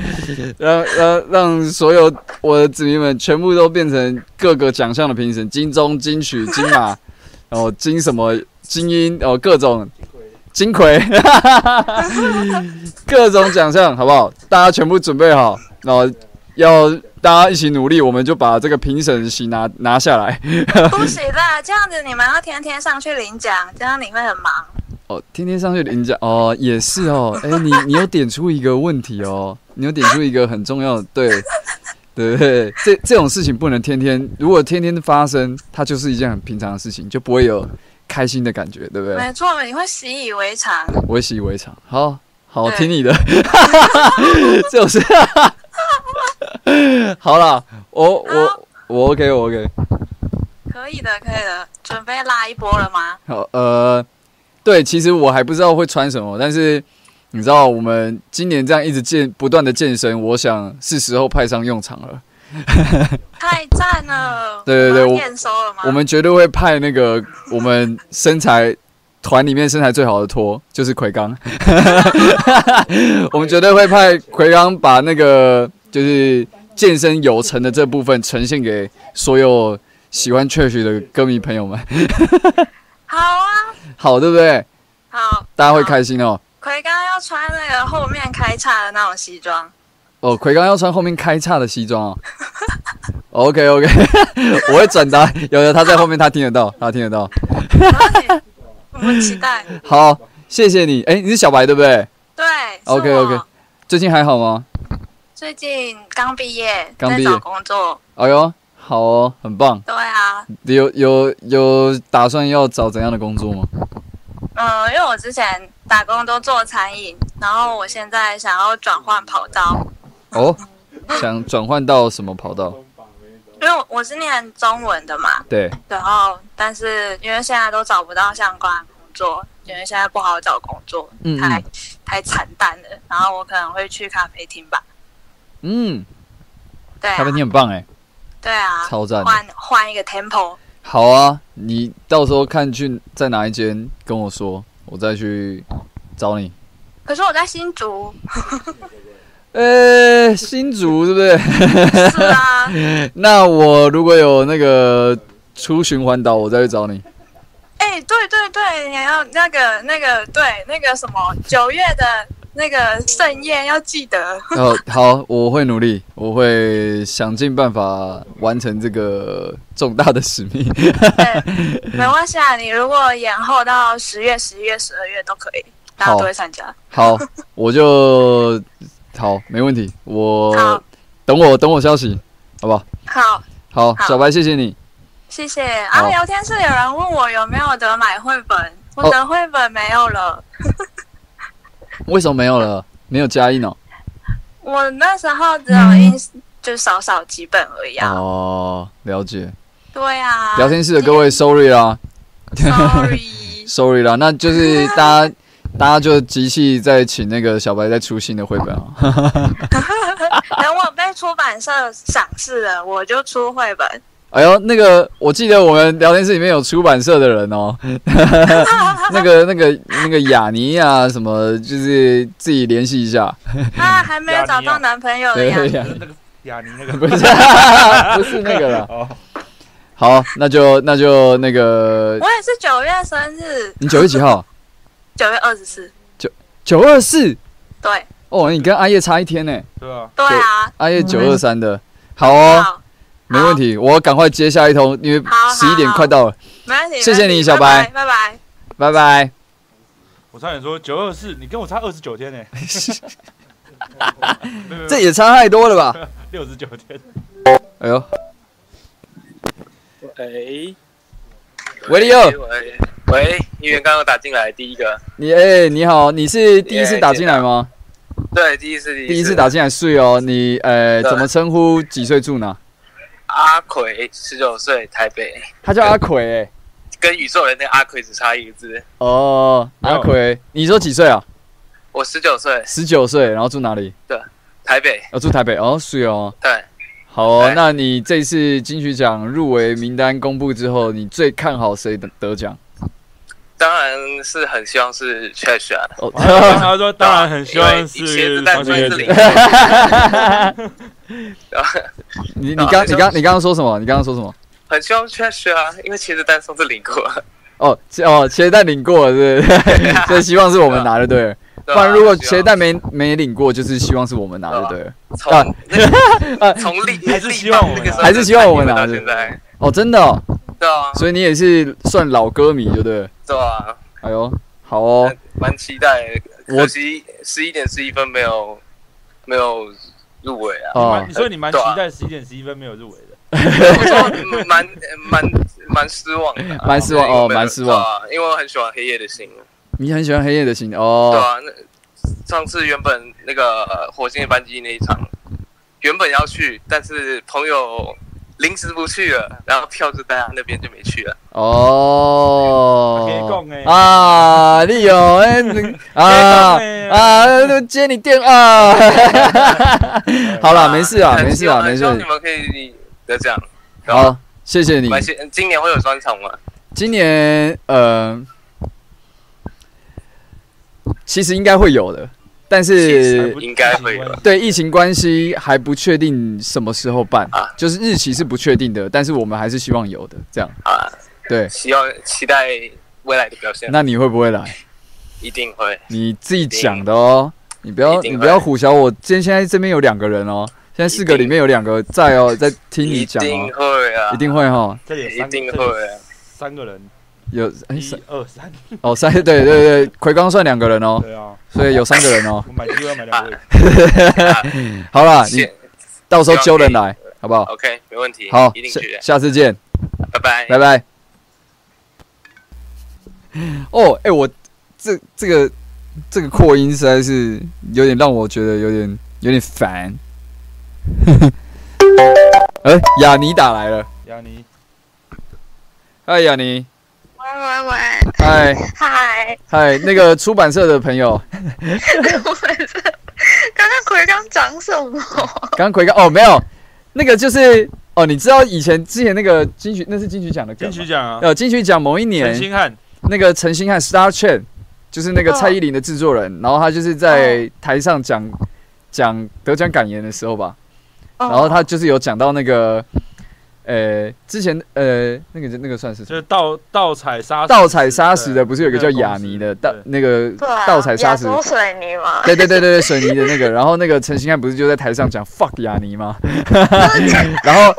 让让让所有我的子民们全部都变成各个奖项的评审，金钟、金曲、金马，然后金什么金鹰，哦，各种金魁，各种奖项，好不好？大家全部准备好，然后要大家一起努力，我们就把这个评审席拿拿下来。不行啦，这样子你们要天天上去领奖，这样你会很忙。哦，天天上去领奖哦，也是哦。哎、你你有点出一个问题哦，你有点出一个很重要的，对对对，这这种事情不能天天，如果天天发生，它就是一件很平常的事情，就不会有开心的感觉，对不对？没错，你会习以为常。我会习以为常。好好对听你的，这种事。好了，我我我 OK 我 OK。可以的，可以的。准备拉一波了吗？好，呃，对，其实我还不知道会穿什么，但是你知道，我们今年这样一直健不断的健身，我想是时候派上用场了。太赞了！对对对我我们要验收了吗？我们绝对会派那个我们身材团里面身材最好的托，就是奎刚。我们绝对会派奎刚把那个就是健身有成的这部分呈现给所有喜欢 Church 的歌迷朋友们。好啊，好，对不对？好，大家会开心哦。奎刚要穿那个后面开叉的那种西装，哦，奎刚要穿后面开叉的西装哦。OK OK，我会转达，有的他在后面，他听得到，他听得到。我们期待。好，谢谢你。哎、你是小白对不对？对 OK OK，最近还好吗？最近刚毕业，刚毕业在找工作。哎呦，好哦，很棒。对啊，有有有打算要找怎样的工作吗？嗯，因为我之前打工都做餐饮，然后我现在想要转换跑道，哦，想转换到什么跑道？因为我我是念中文的嘛，对，然后但是因为现在都找不到相关工作，因为现在不好找工作，嗯太嗯太惨淡了。然后我可能会去咖啡厅吧，嗯，对啊咖啡，厅很棒哎，对啊，超赞。换换一个 tempo。好啊，你到时候看去在哪一间跟我说，我再去找你。可是我在新竹，呃、新竹对不对？是啊，那我如果有那个出循环岛，我再去找你。哎、对对对，你要那个那个对那个什么九月的那个盛宴要记得。哦，好，我会努力，我会想尽办法完成这个重大的使命。对，没关系啊，你如果延后到十月、十一月、十二月都可以，大家都会参加。好，我就好，没问题。我，等我等我消息，好不好？好，好，好小白，谢谢你。谢谢啊！聊天室有人问我有没有得买绘本，我哦的绘本没有了。为什么没有了？没有加印哦。我那时候只有印，就少少几本而已啊。哦，了解。对啊，聊天室的各位，sorry 啦，sorry，，sorry 啦，那就是 大家大家就集气再请那个小白再出新的绘本啊。等我被出版社赏识了，我就出绘本。哎呦，那个我记得我们聊天室里面有出版社的人哦，那个那个那个雅尼啊、什么，就是自己联系一下。啊，还没有找到男朋友的。呀，那个雅尼那个不是 不是那个了。哦，好，那就那就那个我，也是九月生日，你九月几号？九月二十四。九九二四。对哦，你跟阿叶差一天呢。对啊，对啊，阿叶九二三的。好哦，好，没问题，我赶快接下一通，因为十一点快到了。没问题。谢谢你小白拜拜。拜拜。我差点说九二四，你跟我差二十九天呢、这也差太多了吧？六十九天。哎呦，喂维利奥，喂喂，议员刚刚打进来第一个，你哎、你好，你是第一次打进来吗？对，第一次第一次打进来睡哦。你呃怎么称呼？几岁住哪？阿奎，十九岁，台北，他叫阿奎、哎。跟宇宙人那个阿奎只差一个字。哦，阿奎，你说几岁啊？我十九岁，十九岁，然后住哪里？对台北，哦，住台北。哦，是哦。对，好哦，那你这次金曲奖入围名单公布之后，你最看好谁得得奖？当然是很希望是 Trash 啊，哦，他说当然很希望是是单双星乐纯是零队，你你刚你刚你刚刚说什么？你刚刚说什么？很希望 Trash 啊，因为茄子蛋送是领过，哦哦，茄蛋领过了，是不是？所以 希望是我们拿的，对。不然如果希望茄蛋没没领过，就是希望是我们拿的，对。了。从 啊那个啊从立还是希望我们还是希望我们拿的。现在，哦，真的哦，对啊，所以你也是算老歌迷，对不对了？对啊，哎呦，好哦，蛮期待可惜十一点十一分没有没有入围啊。哦。你说你蛮期待十一点十一分没有入围的，蛮蛮蛮失望的啊，蛮失望哦蛮失望。啊因为我很喜欢黑夜的心，你很喜欢黑夜的心对哦，啊，那上次原本那个呃火星的班机那一场，原本要去，但是朋友临时不去了，然后票就在他那边就没去了。哦，啊，你有哎啊啊，接你电话，好了，没事啊，没事啊，没希望希望你。们可以得奖。好，谢谢你。今年会有专场吗？今年呃，其实应该会有的，但是应该会有。对疫情关系还不确定什么时候办啊，就是日期是不确定的，但是我们还是希望有的。这样啊，对，希望期待未来的表现，那你会不会来？一定会。你自己讲的哦，你不要你不要唬小我。今天现在这边有两个人哦，现在四个里面有两个在哦，在听你讲一定哦，会啊，一定会哈。这里三一定会啊。三个人，有哎一三二三，哦三对对对，奎刚算两个人哦，对啊，所以有三个人哦。我买机会要买两位，啊 好了，你到时候揪人来好不好？OK，没问题。好下一定去。下次见，拜拜。拜拜。哦，哎，我这这个这个扩音实在是有点让我觉得有点有点烦。哎，雅尼打来了，雅尼，嗨，雅尼，喂喂喂，嗨嗨，嗨，那个出版社的朋友，刚刚奎刚讲什么？刚刚奎刚哦没有，那个就是哦，你知道以前之前那个金曲那是金曲奖的歌金曲奖啊，呃金曲奖某一陈年星汉，那个陈星汉 Star Chain，就是那个蔡依林的制作人，然后他就是在台上讲讲得奖感言的时候吧，然然后他就是有讲到那个，呃，之前呃那个那个算是就是盗盗采砂盗采砂石的，不是有个叫雅尼的盗那个对啊，盗采砂石水泥嘛，对对对对对，水泥的那个，然后那个陈星汉不是就在台上讲 fuck 雅尼吗？然后，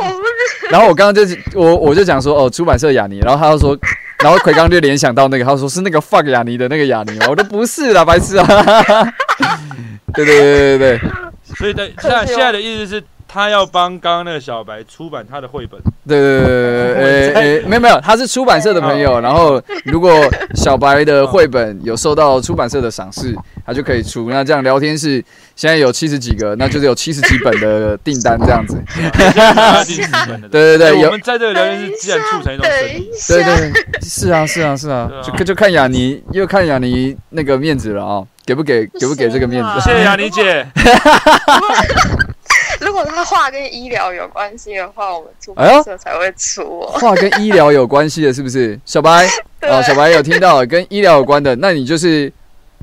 然后我刚刚就我我就讲说哦，出版社雅尼，然后他就说，然后奎刚就联想到那个，他说是那个 fuck 雅尼的那个雅尼吗？我说不是啦，白痴啊！对对对对对对。所以的现在现在的意思是，他要帮刚刚那个小白出版他的绘本，对对对对对，呃呃，没有没有，他是出版社的朋友，然后如果小白的绘本有受到出版社的赏识，他就可以出。那这样聊天室现在有七十几个，那就是有七十几本的订单这样子。对对对，有我们在这个聊天室既然促成一种生意，对对，是啊是啊是啊就就看雅尼又看雅尼那个面子了啊，给不给给不给这个面子？谢谢雅妮姐。如果他画跟医疗有关系的话，我们出哎呦版社才会出哦。话跟医疗有关系的，是不是？小白 对啊，小白有听到跟医疗有关的，那你就是。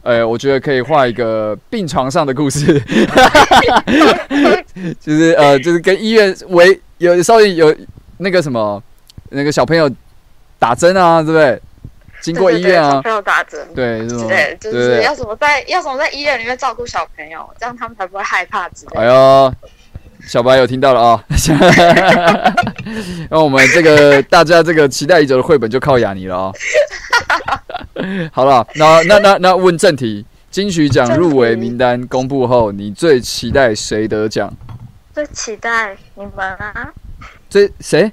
呃，我觉得可以画一个病床上的故事，就是呃，就是跟医院为有稍微有那个什么，那个小朋友打针啊，对不对？经过医院啊，小朋友打针，对，对，就是要怎么在要怎么在医院里面照顾小朋友，这样他们才不会害怕之类哎的。呦，小白有听到了啊！那我们这个大家这个期待已久的绘本就靠雅尼了啊！好了，那那那那问正题，金曲奖入围名单公布后，你最期待谁得奖？最期待你们啊，最谁？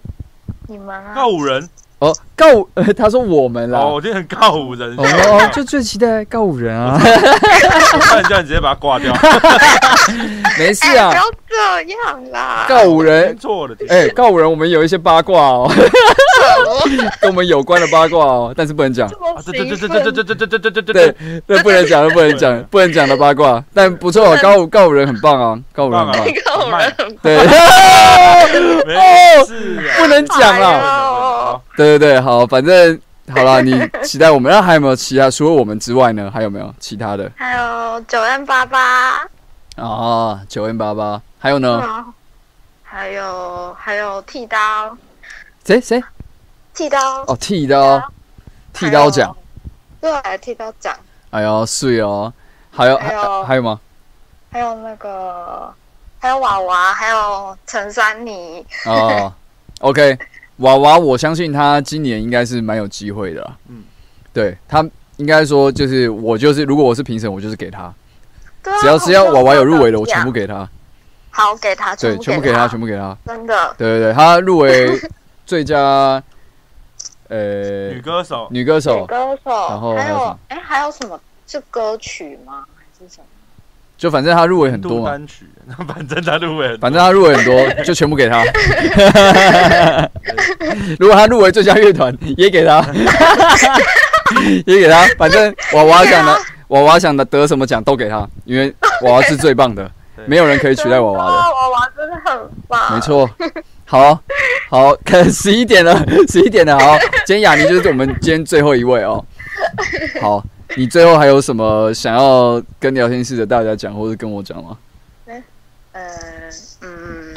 你们啊，告五人哦，告呃，他说我们啦。哦，我今天告五人，哦哦，就最期待告五人啊，我看这样直接把他挂掉。没事哎，啊不，要这样啦，告五人，错了，哎，告五人，我们有一些八卦哦，跟我们有关的八卦哦，但是不能讲，这么啊，对对对兴奋对对对对对对对对对对对，，那不能讲，不能讲，不能讲的八卦，但不错，告五告五人很棒啊，告五人很棒，告五人很对，没不能讲哎对对对，好，反正好了，你期待我们，那还有没有其他？除了我们之外呢，还有没有其他的？还有九 N 八八，啊，九 N 八八，还有呢？嗯还有还有剃刀，谁？谁？剃刀。哦，剃刀，剃刀。奖，，对，剃刀奖，哎呦，碎哦，还有还还有。还有吗？还有那个还有娃娃，还有陈珊妮，哦，OK，娃娃，我相信他今年应该是蛮有机会的啦。嗯嗯，对他应该说就是我就是，如果我是评审，我就是给他，对啊只要只要娃娃有入围的，我全部给，他。好给他，对，全部给他，全部给他。真的，对对对，他入围 最佳呃女歌手，女女歌手，女歌手，然后还还有什么有哎还有什么是歌曲吗？还是什么？就反正他入围很多嘛，度单曲，反正他入围很多，反正他入围很多，就全部给他。如果他入围最佳乐团，也给他，也给他。反正娃娃想的，娃娃想的得什么奖都给他，因为娃娃是最棒的，没有人可以取代娃娃的。娃娃真的很棒，没。错，好好，看十一点了，十一点了，好，今天雅尼就是我们今天最后一位哦。好，你最后还有什么想要跟聊天室的大家讲，或者跟我讲吗？呃嗯，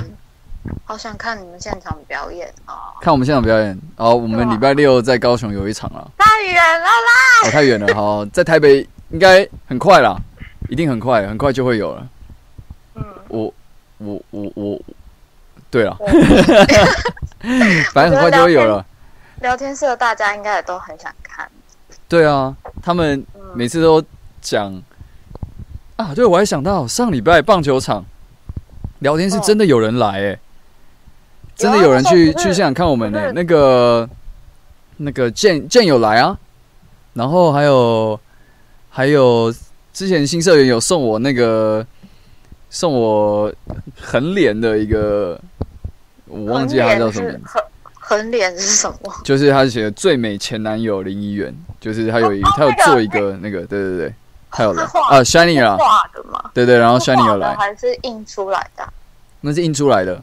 好想看你们现场表演哦，看我们现场表演，好，我们礼拜六在高雄有一场了，太远了啦！哦，太远了，好，在台北应该很快啦，一定很快，很快就会有了。嗯，我我我我，对了，反正很快就会有了。聊天室的大家应该也都很想看。对啊，他们嗯，每次都讲啊，对我还想到上礼拜棒球场聊天是真的有人来哎、真的有人去去现场看我们呢、那个那个健健有来啊，然后还有还有之前新社员有送我那个送我横脸的一个，我忘记他叫什么名字。横横脸是什么？就是他写的最美前男友林一元，就是他有一、他有做一个那个，对对对，他有来是画啊，Shiny 啊，画的吗？对对，然后 Shiny 有画的来，还是印出来的？那是印出来的，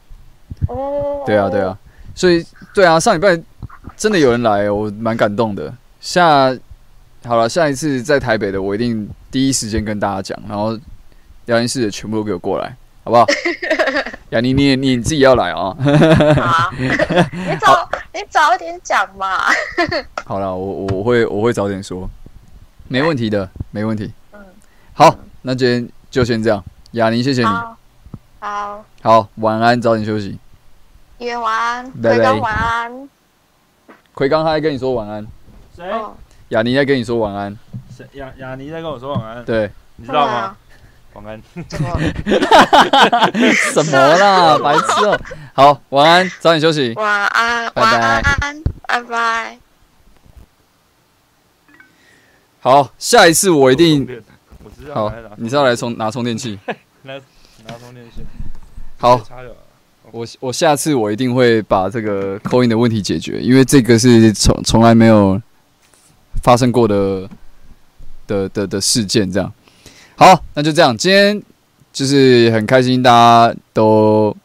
哦，对啊对啊，所以对啊，上礼拜真的有人来，我蛮感动的。下好了，下一次在台北的，我一定第一时间跟大家讲，然后聊天室的全部都给我过来，好不好？雅妮，你也你自己要来啊！好，你早你早一点讲嘛。好了，我我我会我会早点说，没问题的，没问题。嗯，好，那今天就先这样，雅妮，谢谢你。好，好，晚安，早点休息。一元晚安，奎刚晚安。奎刚他在跟你说晚安，谁？哦，雅妮在跟你说晚安。谁？雅雅尼在跟我说晚安，对，你知道吗？？晚安。什么啦，白痴哦、好，晚安，早点休息。晚安，拜拜晚安，拜拜。好，下一次我一定好，你是要来充拿充电器？拿拿充电器，好，我我下次我一定会把这个扣音的问题解决，因为这个是从从来没有发生过的的的的事件。这样，好，那就这样。今天就是很开心，大家都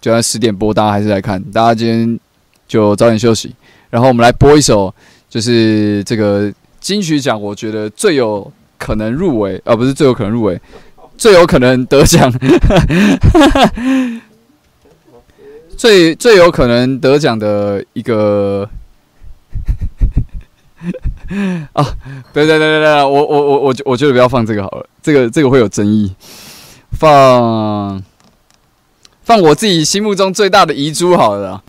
就算十点播，大家还是来看。大家今天就早点休息，然后我们来播一首，就是这个金曲奖，我觉得最有可能入围，啊，不是最有可能入围，最有可能得奖。最最有可能得奖的一个啊，对对对对对，我我我我我觉得不要放这个好了，这个这个会有争议，放放我自己心目中最大的遗珠好了啦，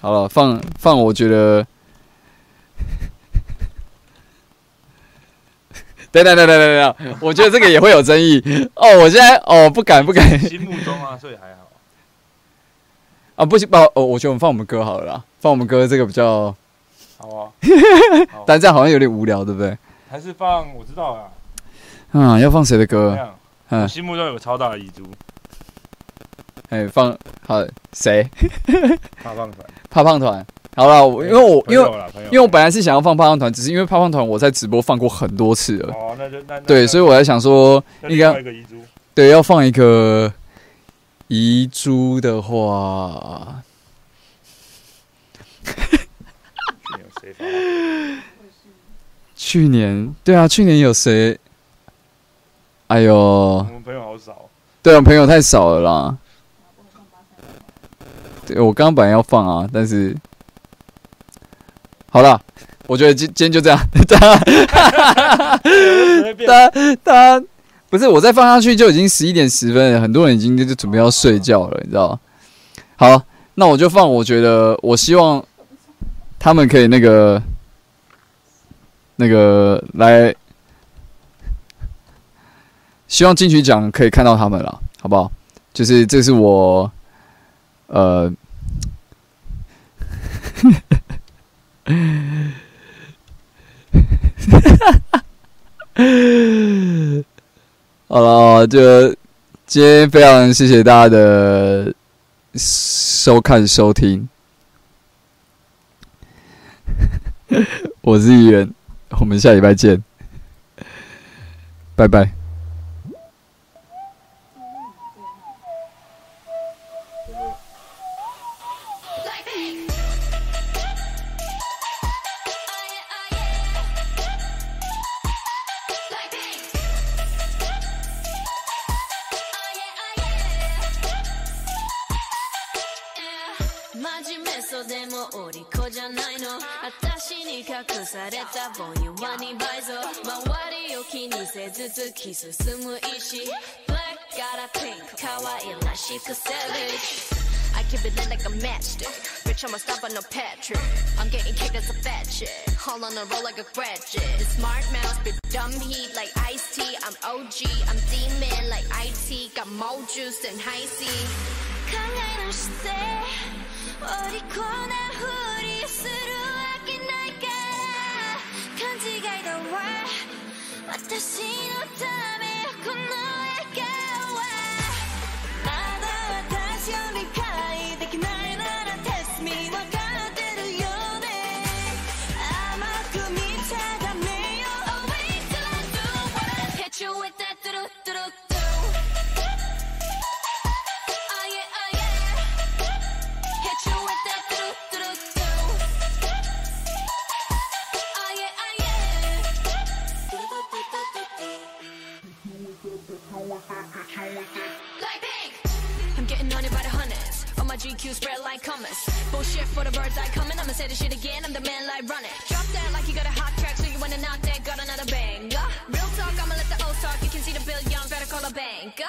好了，放放我觉得等等等等等等，我觉得这个也会有争议哦。我现在哦不敢不敢心目中啊，所以还好。啊，不行不哦，我觉得我们放我们歌好了啦，放我们歌这个比较，好啊，好但这样好像有点无聊，对不对？还是放我知道了，啊，要放谁的歌？我心目中有个超大的遗珠，哎，放好谁？怕胖团。胖胖团。好了，我因为我因为因为我本来是想要放胖胖团，只是因为胖胖团我在直播放过很多次了，哦，那就那那对，所以我在想说，应该外一个遗珠，对要放一个遗珠的话，发？去年对啊，去年有谁？哎呦我，们朋友好少。对啊，朋友太少了啦。对，我刚刚本来要放啊，但是好了，我觉得今今天就这样。大家不是我再放下去就已经十一点十分了，很多人已经就准备要睡觉了，你知道吗？好，那我就放。我觉得我希望他们可以那个那个来，希望金曲奖可以看到他们了，好不好？就是这是我呃。好了，就今天非常谢谢大家的收看收听，我是议员，我们下礼拜见，拜拜。「愛らしく savage」I keep it lit like a matchstick. Bitch, I'm a stop on no Patrick. I'm getting kicked as a fat chick. Haul on the roll like a graduate. Smart mouth, spit dumb heat like iced tea. I'm OG, I'm demon like IT. Got more juice than high C. 考え直してお利口なふりをするわけないから勘違いだわ私のためよこの GQ spread like hummus. Bullshit for the birds I coming. I'ma say this shit again. I'm the man like run it. Drop that like you got a hot track, so you wanna knock that, got another bang. Real talk, I'ma let the old talk. You can see the bill young, better call a bank.